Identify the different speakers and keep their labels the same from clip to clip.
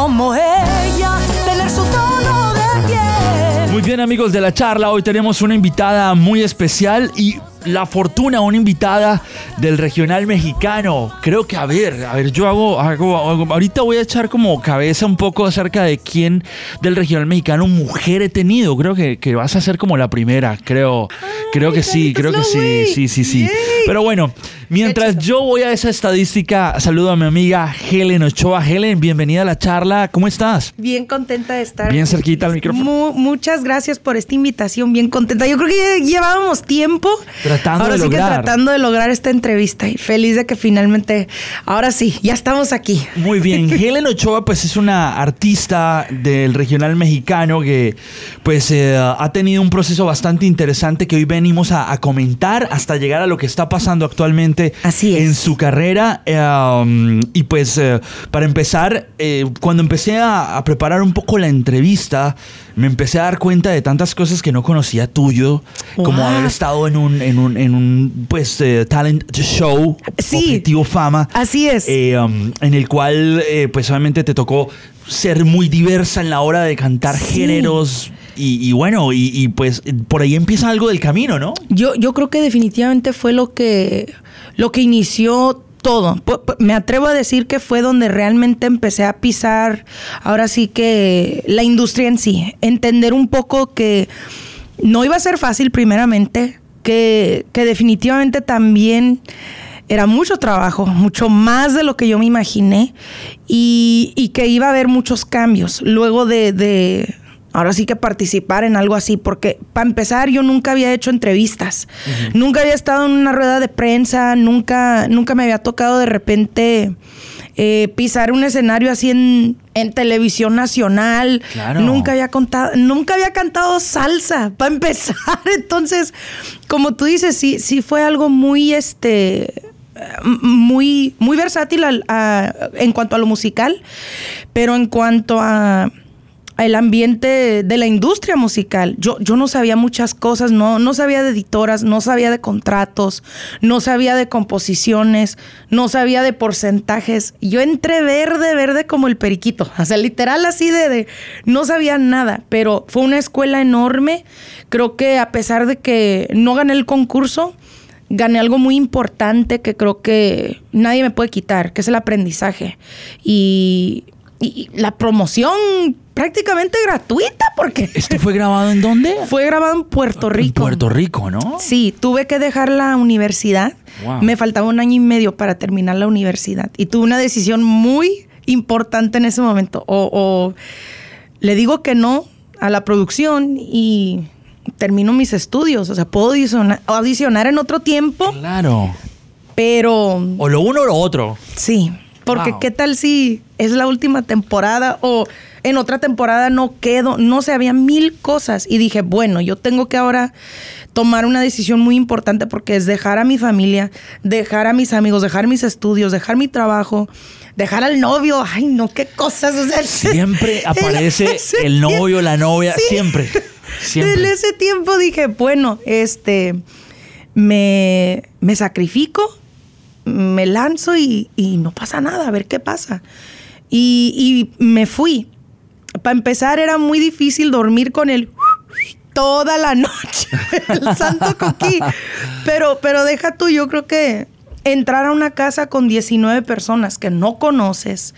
Speaker 1: como ella, tener su tono de piel.
Speaker 2: Muy bien amigos de la charla, hoy tenemos una invitada muy especial y la fortuna, una invitada del regional mexicano. Creo que, a ver, a ver, yo hago, hago, ahorita voy a echar como cabeza un poco acerca de quién del regional mexicano mujer he tenido. Creo que, que vas a ser como la primera, creo. Creo que sí, creo que sí, sí, sí, sí. Pero bueno, mientras yo voy a esa estadística, saludo a mi amiga Helen Ochoa. Helen, bienvenida a la charla. ¿Cómo estás?
Speaker 3: Bien contenta de estar.
Speaker 2: Bien cerquita al micrófono.
Speaker 3: muchas gracias por esta invitación, bien contenta. Yo creo que llevábamos tiempo
Speaker 2: tratando
Speaker 3: ahora
Speaker 2: de
Speaker 3: sí
Speaker 2: lograr.
Speaker 3: que tratando de lograr esta entrevista y feliz de que finalmente, ahora sí, ya estamos aquí.
Speaker 2: Muy bien, Helen Ochoa pues es una artista del regional mexicano que pues eh, ha tenido un proceso bastante interesante que hoy venimos a, a, comentar hasta llegar a lo que está pasando actualmente
Speaker 3: Así es.
Speaker 2: en su carrera. Eh, um, y pues eh, para empezar, eh, cuando empecé a, a, preparar un poco la entrevista, me empecé a dar cuenta de tantas cosas que no conocía tuyo, wow. como haber estado en un, en un, en un pues eh, talent show,
Speaker 3: sí,
Speaker 2: objetivo fama.
Speaker 3: Así es.
Speaker 2: Um, en el cual pues obviamente te tocó ser muy diversa en la hora de cantar sí. géneros. Y, y bueno, y, y, pues por ahí empieza algo del camino, ¿no?
Speaker 3: Yo, yo creo que definitivamente fue lo que, lo que inició todo. Me atrevo a decir que fue donde realmente empecé a pisar, ahora sí que la industria en sí. Entender un poco que no iba a ser fácil primeramente, que, que definitivamente también era mucho trabajo, mucho más de lo que yo me imaginé y, y que iba a haber muchos cambios luego de, de, ahora sí que participar en algo así, porque para empezar yo nunca había hecho entrevistas, uh -huh. nunca había estado en una rueda de prensa, nunca, nunca me había tocado de repente eh, pisar un escenario así en, en televisión nacional,
Speaker 2: claro.
Speaker 3: nunca había contado, nunca había cantado salsa, para empezar, entonces, como tú dices, sí, sí fue algo muy, este, muy, muy versátil a, a, en cuanto a lo musical, pero en cuanto a el ambiente de la industria musical. Yo, yo no sabía muchas cosas, no, no sabía de editoras, no sabía de contratos, no sabía de composiciones, no sabía de porcentajes. Yo entré verde, verde como el periquito. O sea, literal así de, de no sabía nada, pero fue una escuela enorme. Creo que a pesar de que no gané el concurso, gané algo muy importante que creo que nadie me puede quitar, que es el aprendizaje. Y, y la promoción prácticamente gratuita porque...
Speaker 2: ¿Esto fue grabado en dónde?
Speaker 3: Fue grabado en Puerto Rico.
Speaker 2: En Puerto Rico, ¿no?
Speaker 3: Sí, tuve que dejar la universidad.
Speaker 2: Wow.
Speaker 3: Me faltaba un año y medio para terminar la universidad. Y tuve una decisión muy importante en ese momento. O, o le digo que no a la producción y termino mis estudios. O sea, puedo audicionar, audicionar en otro tiempo.
Speaker 2: Claro.
Speaker 3: Pero...
Speaker 2: O lo uno o lo otro.
Speaker 3: Sí. Porque wow. qué tal si es la última temporada o en otra temporada no quedo, no sé, había mil cosas y dije, bueno, yo tengo que ahora tomar una decisión muy importante porque es dejar a mi familia, dejar a mis amigos, dejar mis estudios, dejar mi trabajo, dejar al novio, ay no, qué cosas, o sea,
Speaker 2: siempre aparece el novio, la novia, sí. siempre, siempre.
Speaker 3: En ese tiempo dije, bueno, este, me, me sacrifico, me lanzo y, y, no pasa nada, a ver qué pasa. Y, me fui. Para empezar, era muy difícil dormir con el toda la noche, el santo coquí. Pero, pero deja tú, yo creo que entrar a una casa con 19 personas que no conoces,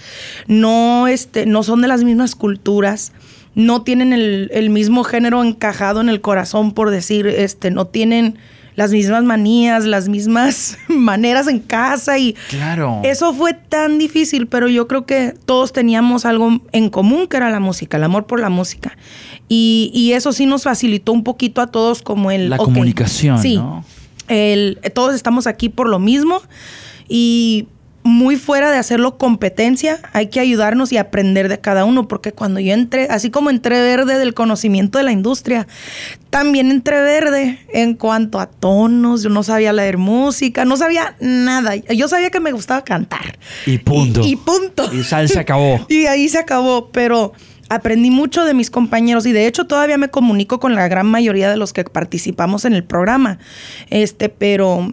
Speaker 3: no, este, no son de las mismas culturas, no tienen el, el mismo género encajado en el corazón, por decir, este, no tienen las mismas manías, las mismas maneras en casa y
Speaker 2: claro.
Speaker 3: eso fue tan difícil, pero yo creo que todos teníamos algo en común que era la música, el amor por la música. Y, y eso sí nos facilitó un poquito a todos como el...
Speaker 2: La
Speaker 3: okay,
Speaker 2: comunicación,
Speaker 3: sí,
Speaker 2: ¿no?
Speaker 3: El, todos estamos aquí por lo mismo y muy fuera de hacerlo competencia, hay que ayudarnos y aprender de cada uno, porque cuando yo entré, así como entré verde del conocimiento de la industria, también entré verde en cuanto a tonos, yo no sabía leer música, no sabía nada, yo sabía que me gustaba cantar.
Speaker 2: Y punto.
Speaker 3: Y, y punto.
Speaker 2: Y sal se acabó.
Speaker 3: y ahí se acabó, pero aprendí mucho de mis compañeros y de hecho todavía me comunico con la gran mayoría de los que participamos en el programa, este, pero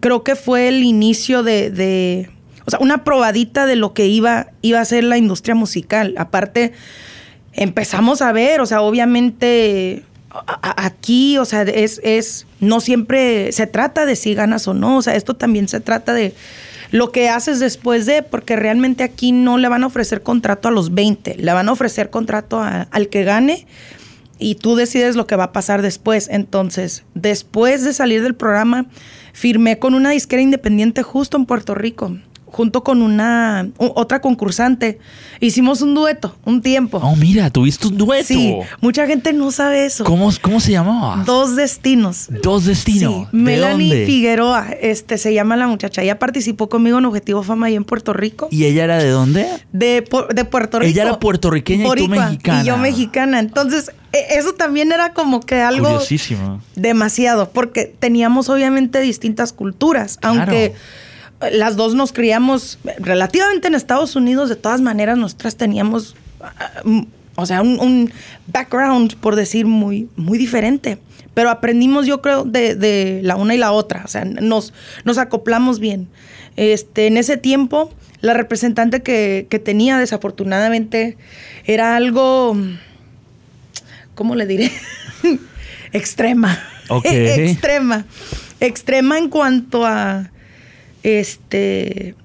Speaker 3: creo que fue el inicio de, de o sea, una probadita de lo que iba, iba a ser la industria musical. Aparte, empezamos a ver, o sea, obviamente aquí, o sea, es, es, no siempre se trata de si ganas o no, o sea, esto también se trata de lo que haces después de, porque realmente aquí no le van a ofrecer contrato a los 20, le van a ofrecer contrato al que gane y tú decides lo que va a pasar después. Entonces, después de salir del programa, firmé con una disquera independiente justo en Puerto Rico junto con una otra concursante. Hicimos un dueto, un tiempo.
Speaker 2: Oh, mira, tuviste un dueto.
Speaker 3: Sí, mucha gente no sabe eso.
Speaker 2: ¿Cómo, cómo se llamaba?
Speaker 3: Dos Destinos.
Speaker 2: Dos Destinos.
Speaker 3: Sí. Melanie Figueroa, este se llama la muchacha. Ella participó conmigo en Objetivo Fama ahí en Puerto Rico.
Speaker 2: ¿Y ella era de dónde?
Speaker 3: De, de Puerto Rico.
Speaker 2: Ella era puertorriqueña y tú mexicana.
Speaker 3: Y yo mexicana. Entonces, eso también era como que algo
Speaker 2: Curiosísimo.
Speaker 3: demasiado, porque teníamos obviamente distintas culturas, aunque las dos nos criamos relativamente en Estados Unidos, de todas maneras nosotras teníamos, uh, o sea, un, background, por decir, muy, muy diferente. Pero aprendimos, yo creo, de, la una y la otra, o sea, nos, nos acoplamos bien. Este, en ese tiempo, la representante que, que tenía, desafortunadamente, era algo, ¿cómo le diré? extrema. extrema. Extrema en cuanto a este,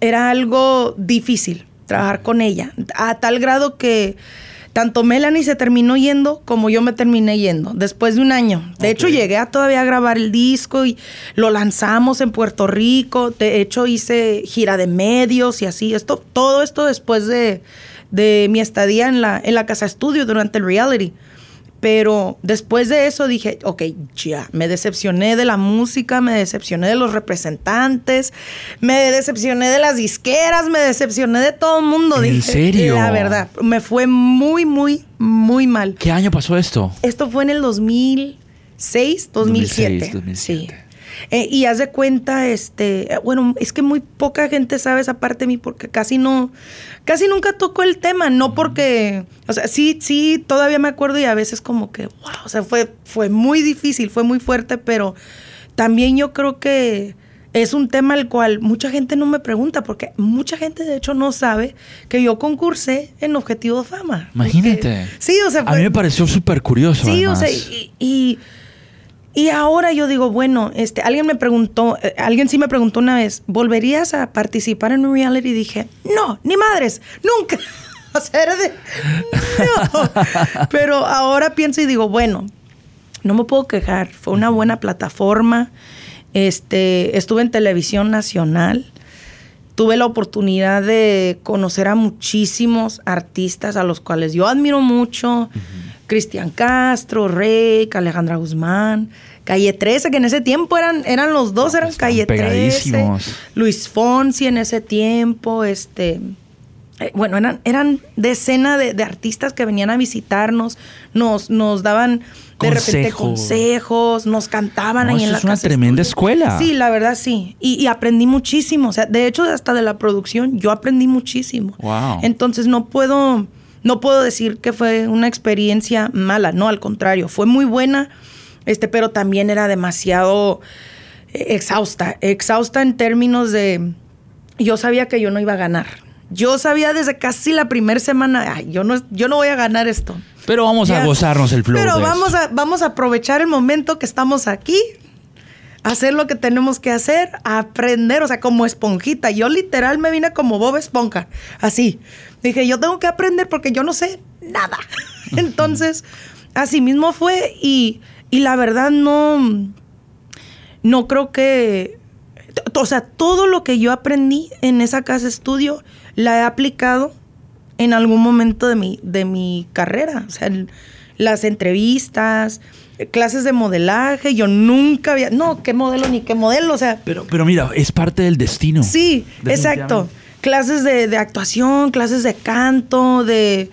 Speaker 3: era algo difícil trabajar con ella, a tal grado que tanto Melanie se terminó yendo como yo me terminé yendo después de un año. De hecho, llegué a todavía a grabar el disco y lo lanzamos en Puerto Rico. De hecho, hice gira de medios y así. Esto, todo esto después de, de mi estadía en la, en la casa estudio durante el reality. Pero después de eso dije, ok, ya, me decepcioné de la música, me decepcioné de los representantes, me decepcioné de las disqueras, me decepcioné de todo el mundo.
Speaker 2: ¿En serio?
Speaker 3: La verdad, me fue muy, muy, muy mal.
Speaker 2: ¿Qué año pasó esto?
Speaker 3: Esto fue en el 2006, 2007. 2006, 2007. Sí. Eh, y haz de cuenta, este, bueno, es que muy poca gente sabe esa parte de mí porque casi no, casi nunca tocó el tema, no porque, o sea, sí, sí, todavía me acuerdo y a veces como que, wow, o sea, fue, fue muy difícil, fue muy fuerte, pero también yo creo que es un tema al cual mucha gente no me pregunta, porque mucha gente de hecho no sabe que yo concursé en Objetivo Fama.
Speaker 2: Imagínate.
Speaker 3: sí, o sea.
Speaker 2: a mí me pareció súper curioso.
Speaker 3: Sí, o sea, y y ahora yo digo, bueno, este, alguien me preguntó, eh, alguien sí me preguntó una vez, ¿volverías a participar en un reality? Y dije, no, ni madres, nunca. o sea, era de, no. Pero ahora pienso y digo, bueno, no me puedo quejar, fue una buena plataforma. Este, estuve en televisión nacional. Tuve la oportunidad de conocer a muchísimos artistas a los cuales yo admiro mucho. Cristian Castro, Rey, Alejandra Guzmán, Calle 13, que en ese tiempo eran, eran los dos, eran Calle 13, Luis Fonsi en ese tiempo, este, eh, bueno, eran, eran decenas de, artistas que venían a visitarnos, nos, nos daban de repente consejos, nos cantaban ahí en la
Speaker 2: Es una tremenda escuela.
Speaker 3: Sí, la verdad sí. Y, aprendí muchísimo. O sea, de hecho, hasta de la producción, yo aprendí muchísimo.
Speaker 2: Wow.
Speaker 3: Entonces no puedo no puedo decir que fue una experiencia mala, no, al contrario, fue muy buena, este, pero también era demasiado eh, exhausta, exhausta en términos de, yo sabía que yo no iba a ganar. Yo sabía desde casi la primera semana, ay, yo no, yo no voy a ganar esto.
Speaker 2: Pero vamos a gozarnos el flow.
Speaker 3: Pero vamos a, vamos a aprovechar el momento que estamos aquí, hacer lo que tenemos que hacer, aprender, o sea, como esponjita. Yo literal me vine como Bob Esponja, así. Dije, yo tengo que aprender porque yo no sé nada. Entonces, así mismo fue y, y la verdad no, no creo que, o sea, todo lo que yo aprendí en esa casa estudio la he aplicado en algún momento de mi, de mi carrera. O sea, las entrevistas, clases de modelaje, yo nunca había, no, qué modelo ni qué modelo, o sea.
Speaker 2: Pero, pero mira, es parte del destino.
Speaker 3: Sí, exacto clases de, actuación, clases de canto, de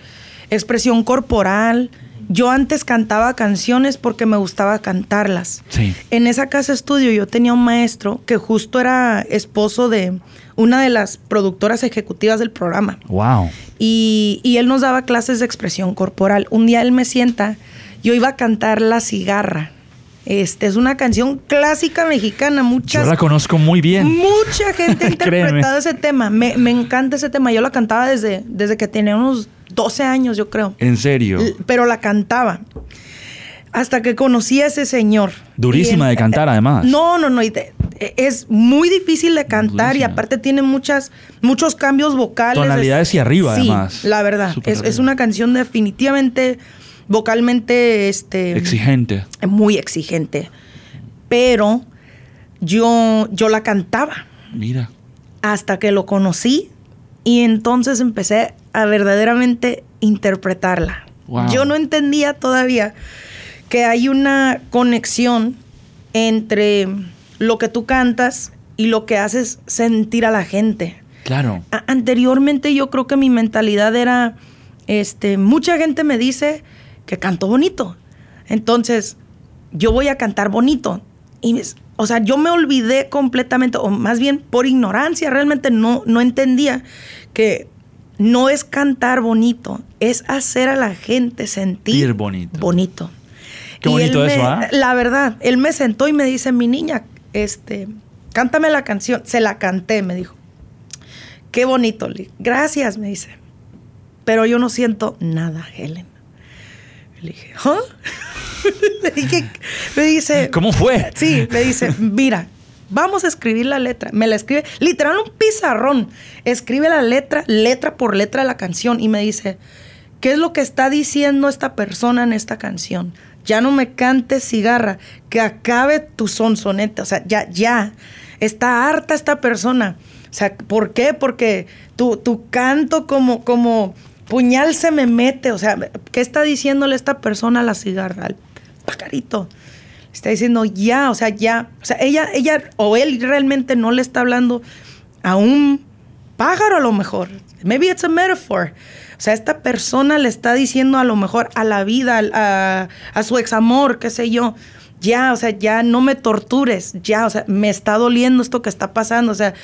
Speaker 3: expresión corporal. Yo antes cantaba canciones porque me gustaba cantarlas.
Speaker 2: Sí.
Speaker 3: En esa casa estudio yo tenía un maestro que justo era esposo de una de las productoras ejecutivas del programa.
Speaker 2: Wow.
Speaker 3: Y, y él nos daba clases de expresión corporal. Un día él me sienta, yo iba a cantar La cigarra Este es una canción clásica mexicana. Muchas,
Speaker 2: Yo la conozco muy bien.
Speaker 3: Mucha gente ha interpretado ese tema. Me, me encanta ese tema. Yo la cantaba desde, desde que tenía unos 12 años, yo creo.
Speaker 2: En serio.
Speaker 3: L- Pero la cantaba. Hasta que conocí a ese señor.
Speaker 2: Durísima de cantar, además.
Speaker 3: No, no, no. y de- es muy difícil de cantar y aparte tiene muchas, muchos cambios vocales.
Speaker 2: Tonalidades
Speaker 3: Es-
Speaker 2: y arriba,
Speaker 3: sí,
Speaker 2: además.
Speaker 3: La verdad. Es, es una canción definitivamente vocalmente este,
Speaker 2: Exigente.
Speaker 3: muy exigente. Pero yo, yo la cantaba
Speaker 2: Mira.
Speaker 3: hasta que lo conocí y entonces empecé a verdaderamente interpretarla.
Speaker 2: Wow.
Speaker 3: Yo no entendía todavía que hay una conexión entre lo que tú cantas y lo que haces sentir a la gente.
Speaker 2: Claro.
Speaker 3: A- anteriormente yo creo que mi mentalidad era, este, mucha gente me dice que canto bonito. Entonces, yo voy a cantar bonito. Y, o sea, yo me olvidé completamente, o más bien por ignorancia, realmente no, no entendía que no es cantar bonito, es hacer a la gente sentir
Speaker 2: bonito.
Speaker 3: bonito.
Speaker 2: Qué
Speaker 3: Y
Speaker 2: bonito eso,
Speaker 3: me-
Speaker 2: ¿ah?
Speaker 3: La verdad, él me sentó y me dice, mi niña, este, cántame la canción. Se la canté, me dijo. Qué bonito, Le dije, Gracias, me dice. Pero yo no siento nada, Helen. Le dije, ¿ah? Le dije, me dice,
Speaker 2: ¿Cómo fue?
Speaker 3: Sí, me dice, mira, vamos a escribir la letra. Me la escribe, literal un pizarrón. Escribe la letra, letra por letra de la canción y me dice, ¿qué es lo que está diciendo esta persona en esta canción? Ya no me cantes cigarra, que acabe tu sonsonete. O sea, ya, ya. Está harta esta persona. O sea, ¿por qué? Porque tu, tu canto como, como puñal se me mete. O sea, ¿qué está diciéndole esta persona a la cigarra? Al pajarito. Está diciendo ya, o sea, ya. O sea, ella, ella o él realmente no le está hablando a un pájaro a lo mejor. Maybe it's a metaphor. O sea, esta persona le está diciendo a lo mejor a la vida, a, a su examor, qué sé yo. Ya, o sea, ya no me tortures, ya, o sea, me está doliendo esto que está pasando, o sea,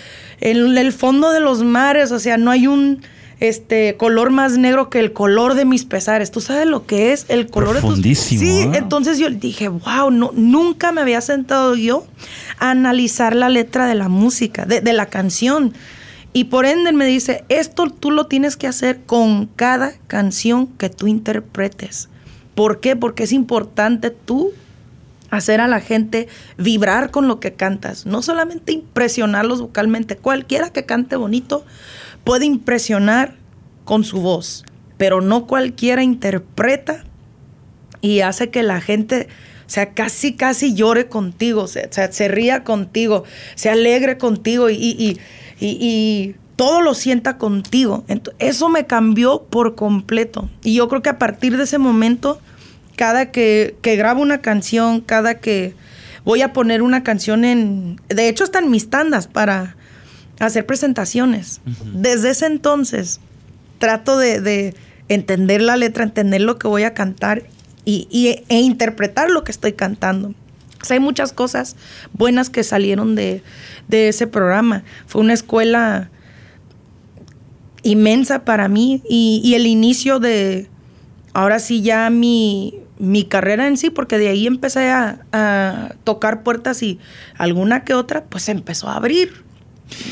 Speaker 3: en el fondo de los mares, o sea, no hay un este color más negro que el color de mis pesares. ¿Tú sabes lo que es el color de tus
Speaker 2: Profundísimo,
Speaker 3: Sí,
Speaker 2: ¿eh?
Speaker 3: entonces yo dije, wow, no, nunca me había sentado yo a analizar la letra de la música, de, de la canción. Y por ende me dice, esto tú lo tienes que hacer con cada canción que tú interpretes. ¿Por qué? Porque es importante tú hacer a la gente vibrar con lo que cantas. No solamente impresionarlos vocalmente. Cualquiera que cante bonito puede impresionar con su voz, pero no cualquiera interpreta y hace que la gente, o sea, casi, casi llore contigo, o sea, se, ría contigo, se alegre contigo y, y, y, todo lo sienta contigo. Ento- eso me cambió por completo. Y yo creo que a partir de ese momento, cada que, que grabo una canción, cada que voy a poner una canción en... De hecho, están mis tandas para hacer presentaciones. Desde ese entonces, trato de, de entender la letra, entender lo que voy a cantar y, y- e interpretar lo que estoy cantando. O sea, hay muchas cosas buenas que salieron de, de ese programa. Fue una escuela inmensa para mí y, y el inicio de, ahora sí ya mi, mi carrera en sí, porque de ahí empecé a, a tocar puertas y alguna que otra pues empezó a abrir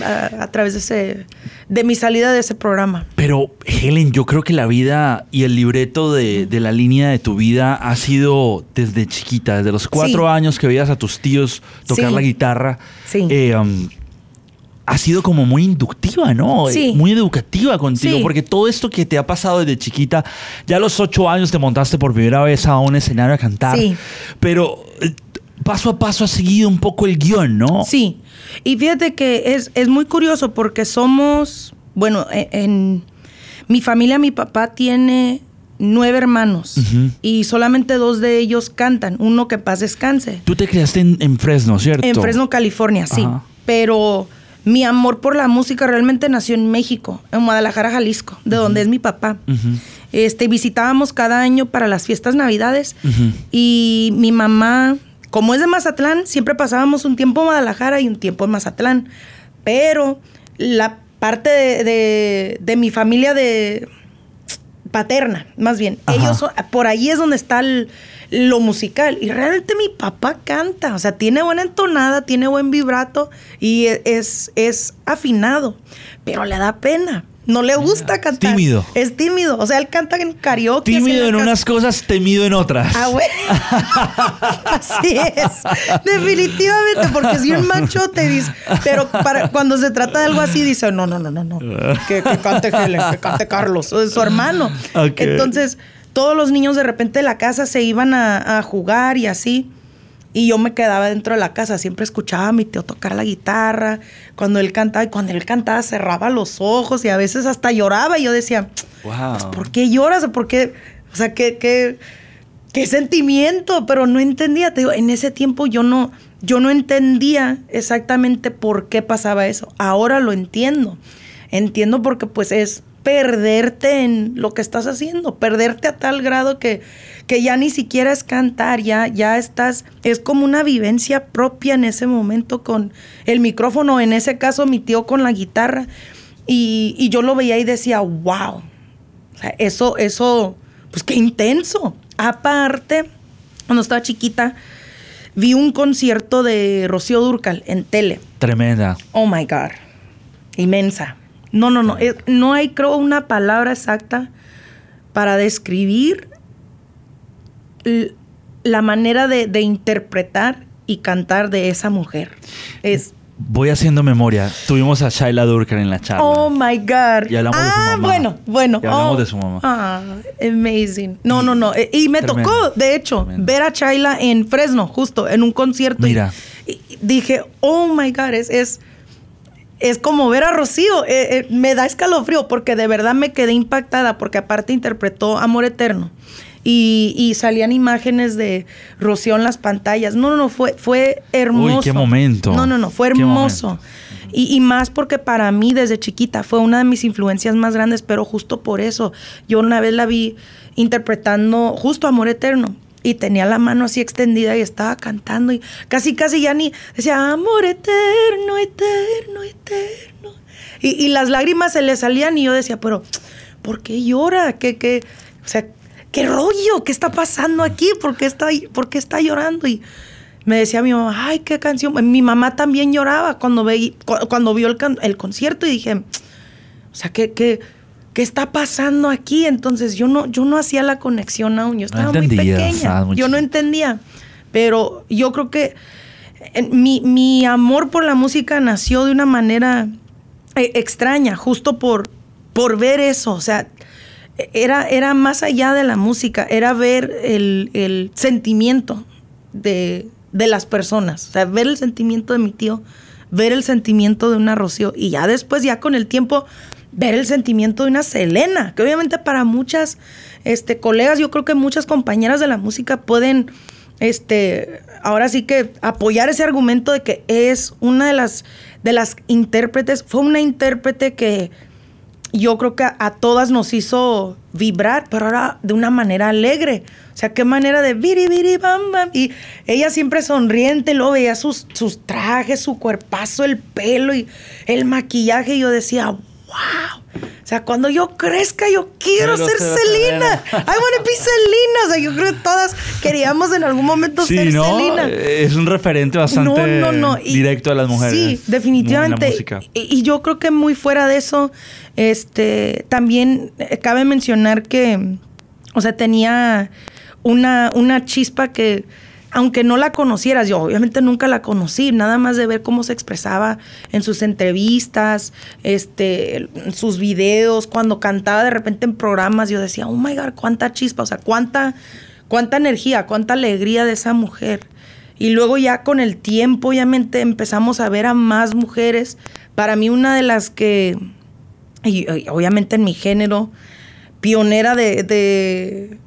Speaker 3: a, a través de, ese, de mi salida de ese programa.
Speaker 2: Pero, Helen, yo creo que la vida y el libreto de, de la línea de tu vida ha sido desde chiquita, desde los cuatro
Speaker 3: Sí.
Speaker 2: años que veías a tus tíos tocar
Speaker 3: Sí.
Speaker 2: la guitarra.
Speaker 3: Sí.
Speaker 2: eh, um, ha sido como muy inductiva, ¿no?
Speaker 3: Sí.
Speaker 2: Muy educativa contigo,
Speaker 3: Sí.
Speaker 2: porque todo esto que te ha pasado desde chiquita, ya a los ocho años te montaste por primera vez a un escenario a cantar.
Speaker 3: Sí.
Speaker 2: Pero eh, paso a paso has seguido un poco el guion, ¿no?
Speaker 3: Sí, y fíjate que es, es muy curioso porque somos, bueno, e- en, mi familia, mi papá tiene nueve hermanos y solamente dos de ellos cantan, uno que paz descanse.
Speaker 2: Tú te criaste en, en Fresno, ¿cierto?
Speaker 3: En Fresno, California, sí.
Speaker 2: Ajá.
Speaker 3: Pero mi amor por la música realmente nació en México, en Guadalajara, Jalisco, de donde es mi papá. Este, visitábamos cada año para las fiestas navidades y mi mamá, como es de Mazatlán, siempre pasábamos un tiempo en Guadalajara y un tiempo en Mazatlán. Pero la parte de, de- de mi familia de paterna, más bien,
Speaker 2: Ajá.
Speaker 3: ellos son- por ahí es donde está el, lo musical. Y realmente mi papá canta, o sea, tiene buena entonada, tiene buen vibrato y es, es afinado, pero le da pena. No le gusta cantar.
Speaker 2: Tímido.
Speaker 3: Es tímido. O sea, él canta en karaoke.
Speaker 2: Tímido en unas cosas, temido en otras.
Speaker 3: Ah, bueno. Así es. Definitivamente, porque si un macho te dice. Pero para, cuando se trata de algo así, dice: No, no, no, no, no. Que, cante Helen, que cante Carlos, su hermano. Entonces, todos los niños de repente de la casa se iban a jugar y así. Y yo me quedaba dentro de la casa, siempre escuchaba a mi tío tocar la guitarra, cuando él cantaba, y cuando él cantaba cerraba los ojos y a veces hasta lloraba y yo decía, pues, ¿por qué lloras? ¿Por qué? O sea, ¿qué, qué, qué sentimiento? Pero no entendía, te digo, en ese tiempo yo no, yo no entendía exactamente por qué pasaba eso. Ahora lo entiendo. Entiendo porque pues es perderte en lo que estás haciendo, perderte a tal grado que, que ya ni siquiera es cantar, ya, ya estás, es como una vivencia propia en ese momento con el micrófono, en ese caso mi tío con la guitarra, y, y yo lo veía y decía, wow, o sea, eso, eso, pues qué intenso. Aparte, cuando estaba chiquita, vi un concierto de Rocío Durcal en tele.
Speaker 2: Tremenda.
Speaker 3: Oh my God. Inmensa. No, no, no. no hay, creo, una palabra exacta para describir la manera de, interpretar y cantar de esa mujer. Es.
Speaker 2: Voy haciendo memoria. Tuvimos a Shaila Durkar en la charla.
Speaker 3: Oh my God.
Speaker 2: Y hablamos de su
Speaker 3: ah,
Speaker 2: mamá.
Speaker 3: bueno, bueno.
Speaker 2: Y hablamos
Speaker 3: oh,
Speaker 2: de su mamá.
Speaker 3: Ah, amazing. No, no, no. Eh, Y me tocó, de hecho, ver a Shaila en Fresno, justo, en un concierto.
Speaker 2: Mira.
Speaker 3: Y, dije, oh my God, es, es es como ver a Rocío. Eh, eh, me da escalofrío porque de verdad me quedé impactada porque aparte interpretó Amor Eterno. Y, salían imágenes de Rocío en las pantallas. No, no, no, fue, fue hermoso.
Speaker 2: Uy, qué momento.
Speaker 3: No, no, no, fue hermoso. Y, y, más porque para mí desde chiquita fue una de mis influencias más grandes, pero justo por eso yo una vez la vi interpretando justo Amor Eterno y tenía la mano así extendida y estaba cantando y casi, casi ya ni decía, amor eterno, eterno, eterno. Y, las lágrimas se le salían y yo decía, pero, ¿por qué llora? ¿Qué, qué? O sea, ¿qué rollo? ¿Qué está pasando aquí? ¿Por qué está, por qué está llorando? Y me decía mi mamá, ay, qué canción. Mi mamá también lloraba cuando, ve, cuando vio el, el concierto y dije, o sea, ¿qué, qué, ¿qué está pasando aquí? Entonces yo no, yo no hacía la conexión aún, yo estaba muy pequeña, yo no entendía, pero yo creo que mi, mi, amor por la música nació de una manera eh, extraña, justo por, por ver eso, o sea, era, era más allá de la música, era ver el, el sentimiento de, de las personas, o sea, ver el sentimiento de mi tío, ver el sentimiento de una Rocío y ya después, ya con el tiempo, ver el sentimiento de una Selena, que obviamente para muchas este, colegas, yo creo que muchas compañeras de la música pueden, este, ahora sí que apoyar ese argumento de que es una de las, de las intérpretes, fue una intérprete que yo creo que a, todas nos hizo vibrar, pero ahora de una manera alegre. O sea, qué manera de viri, bam, bam. Y ella siempre sonriente, luego veía sus, sus trajes, su cuerpazo, el pelo y el maquillaje. Y yo decía, wow. O sea, cuando yo crezca, yo quiero ser Selena. I want to be Selena. O sea, yo creo que todas queríamos en algún momento ser Selena.
Speaker 2: Es un referente bastante directo a las mujeres.
Speaker 3: Sí, definitivamente. Y, y, yo creo que muy fuera de eso, este, también eh, cabe mencionar que, o sea, tenía una, una chispa que aunque no la conocieras, yo obviamente nunca la conocí, nada más de ver cómo se expresaba en sus entrevistas, este, sus videos, cuando cantaba de repente en programas, yo decía, oh my God, cuánta chispa, o sea, cuánta, cuánta energía, cuánta alegría de esa mujer. Y luego ya con el tiempo, obviamente, empezamos a ver a más mujeres. Para mí una de las que, y, obviamente en mi género, pionera de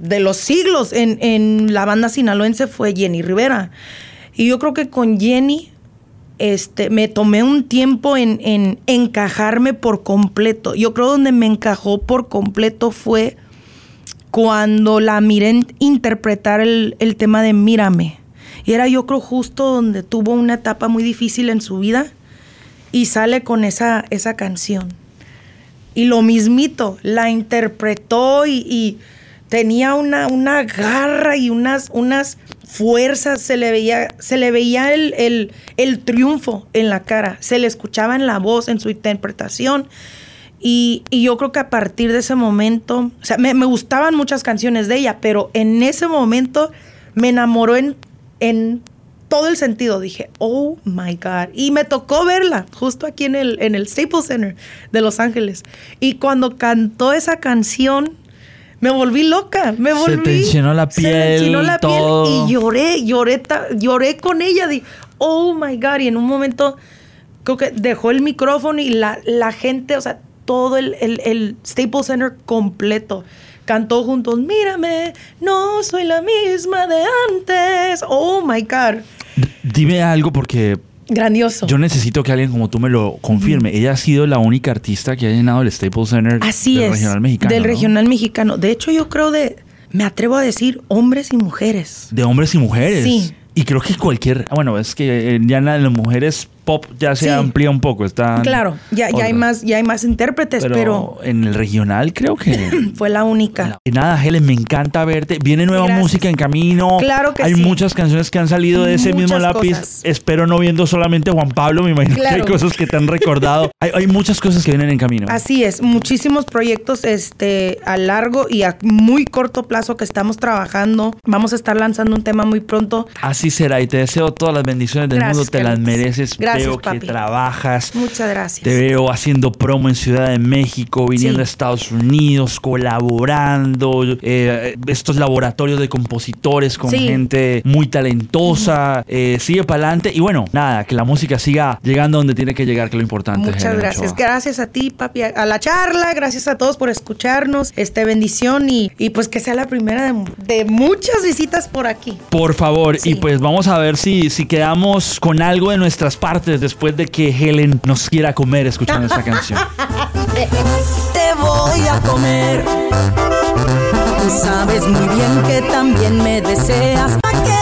Speaker 3: los siglos en, la banda sinaloense fue Jenny Rivera. Y yo creo que con Jenny este, me tomé un tiempo en, encajarme por completo. Yo creo donde me encajó por completo fue cuando la miré interpretar el, tema de Mírame. Y era yo creo justo donde tuvo una etapa muy difícil en su vida y sale con esa, esa canción. Y lo mismito, la interpretó y tenía una, una garra y unas, unas fuerzas, se le veía, se le veía el, el, el triunfo en la cara, se le escuchaba en la voz, en su interpretación. Y, y, yo creo que a partir de ese momento, o sea, me, me, gustaban muchas canciones de ella, pero en ese momento me enamoró en, en todo el sentido. Dije, oh my God. Y me tocó verla justo aquí en el, en el Staples Center de Los Ángeles. Y cuando cantó esa canción, me volví loca, me volví.
Speaker 2: Se te enchinó la piel. Se me enchinó la todo.
Speaker 3: piel y lloré, lloré, lloré con ella. Dije, oh my God. Y en un momento, creo que dejó el micrófono y la, la gente, o sea, todo el, el, el Staples Center completo cantó juntos, mírame, no soy la misma de antes. Oh my God.
Speaker 2: Dime algo porque
Speaker 3: Grandioso.
Speaker 2: Yo necesito que alguien como tú me lo confirme. Ella ha sido la única artista que ha llenado el Staples Center
Speaker 3: Así
Speaker 2: del
Speaker 3: es,
Speaker 2: regional mexicano.
Speaker 3: Del
Speaker 2: ¿no?
Speaker 3: regional mexicano. De hecho, yo creo de, me atrevo a decir, hombres y mujeres.
Speaker 2: De hombres y mujeres.
Speaker 3: Sí.
Speaker 2: Y creo que cualquier, bueno, es que eh, ya las mujeres pop ya se
Speaker 3: Sí.
Speaker 2: amplía un poco, está
Speaker 3: Claro, ya, ya hay más, ya hay más intérpretes,
Speaker 2: pero,
Speaker 3: pero,
Speaker 2: en el regional creo que
Speaker 3: fue la única.
Speaker 2: Nada, Helen, me encanta verte. Viene nueva
Speaker 3: Gracias.
Speaker 2: música en camino.
Speaker 3: Claro que
Speaker 2: Hay
Speaker 3: sí.
Speaker 2: muchas canciones que han salido de ese mismo lápiz.
Speaker 3: cosas.
Speaker 2: Espero no viendo solamente Juan Pablo, me imagino que hay cosas que te han recordado. hay, hay muchas cosas que vienen en camino.
Speaker 3: Así es, muchísimos proyectos este, a largo y a muy corto plazo que estamos trabajando. Vamos a estar lanzando un tema muy pronto.
Speaker 2: Así será y te deseo todas las bendiciones del
Speaker 3: Gracias,
Speaker 2: mundo, te las mereces.
Speaker 3: Gracias,
Speaker 2: Veo que trabajas.
Speaker 3: Muchas gracias.
Speaker 2: Te veo haciendo promo en Ciudad de México, viniendo
Speaker 3: Sí.
Speaker 2: a Estados Unidos, colaborando, eh, estos laboratorios de compositores con
Speaker 3: Sí.
Speaker 2: gente muy talentosa. eh, sigue para adelante y bueno, nada, que la música siga llegando donde tiene que llegar, que es lo importante.
Speaker 3: Muchas gracias.
Speaker 2: Ochoa.
Speaker 3: Gracias a ti, papi, a la charla. Gracias a todos por escucharnos. Este, bendición y, y pues que sea la primera de, de muchas visitas por aquí.
Speaker 2: Por favor,
Speaker 3: Sí.
Speaker 2: y pues vamos a ver si, si quedamos con algo de nuestras partes después de que Helen nos quiera comer escuchando esta canción.
Speaker 1: Te voy a comer. Sabes muy bien que también me deseas. ¿A qué